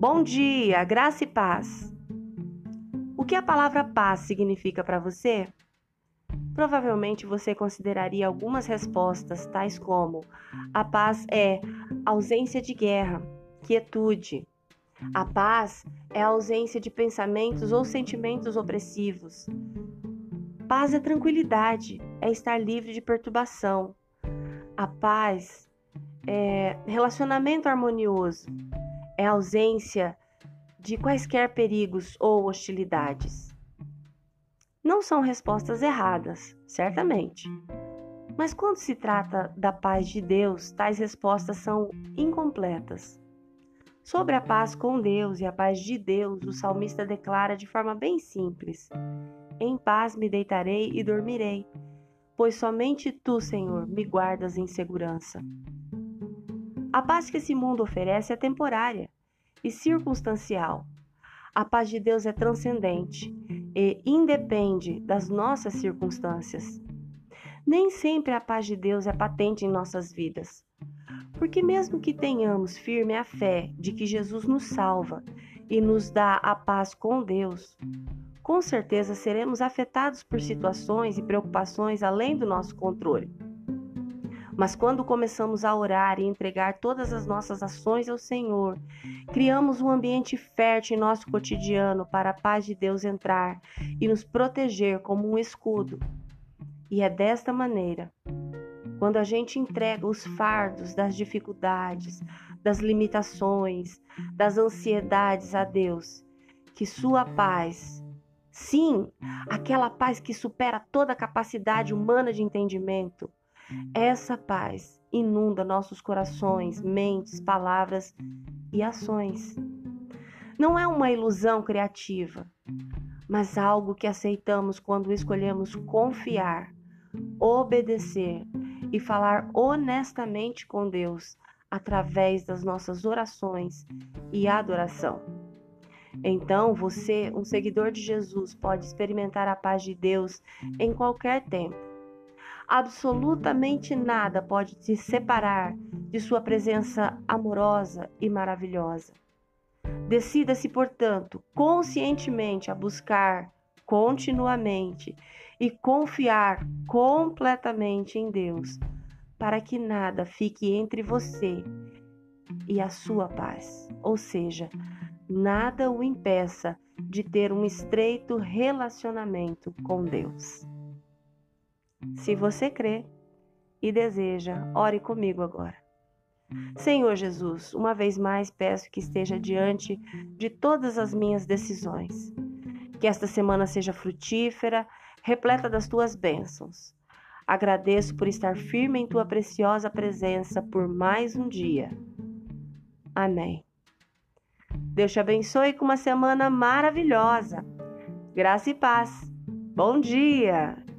Bom dia, graça e paz. O que a palavra paz significa para você? Provavelmente você consideraria algumas respostas, tais como: a paz é ausência de guerra, quietude. A paz é ausência de pensamentos ou sentimentos opressivos. Paz é tranquilidade, é estar livre de perturbação. A paz é relacionamento harmonioso, é ausência de quaisquer perigos ou hostilidades. Não são respostas erradas, certamente. Mas quando se trata da paz de Deus, tais respostas são incompletas. Sobre a paz com Deus e a paz de Deus, o salmista declara de forma bem simples: Em paz me deitarei e dormirei, pois somente tu, Senhor, me guardas em segurança. A paz que esse mundo oferece é temporária e circunstancial. A paz de Deus é transcendente e independe das nossas circunstâncias. Nem sempre a paz de Deus é patente em nossas vidas. Porque, mesmo que tenhamos firme a fé de que Jesus nos salva e nos dá a paz com Deus, com certeza seremos afetados por situações e preocupações além do nosso controle. Mas quando começamos a orar e entregar todas as nossas ações ao Senhor, criamos um ambiente fértil em nosso cotidiano para a paz de Deus entrar e nos proteger como um escudo. E é desta maneira, quando a gente entrega os fardos das dificuldades, das limitações, das ansiedades a Deus, que Sua paz, sim, aquela paz que supera toda a capacidade humana de entendimento, essa paz inunda nossos corações, mentes, palavras e ações. Não é uma ilusão criativa, mas algo que aceitamos quando escolhemos confiar, obedecer e falar honestamente com Deus através das nossas orações e adoração. Então, você, um seguidor de Jesus, pode experimentar a paz de Deus em qualquer tempo Absolutamente nada pode te separar de Sua presença amorosa e maravilhosa. Decida-se, portanto, conscientemente a buscar continuamente e confiar completamente em Deus, para que nada fique entre você e a sua paz, ou seja, nada o impeça de ter um estreito relacionamento com Deus. Se você crê e deseja, ore comigo agora. Senhor Jesus, uma vez mais peço que esteja diante de todas as minhas decisões. Que esta semana seja frutífera, repleta das tuas bênçãos. Agradeço por estar firme em tua preciosa presença por mais um dia. Amém. Deus te abençoe com uma semana maravilhosa. Graça e paz. Bom dia!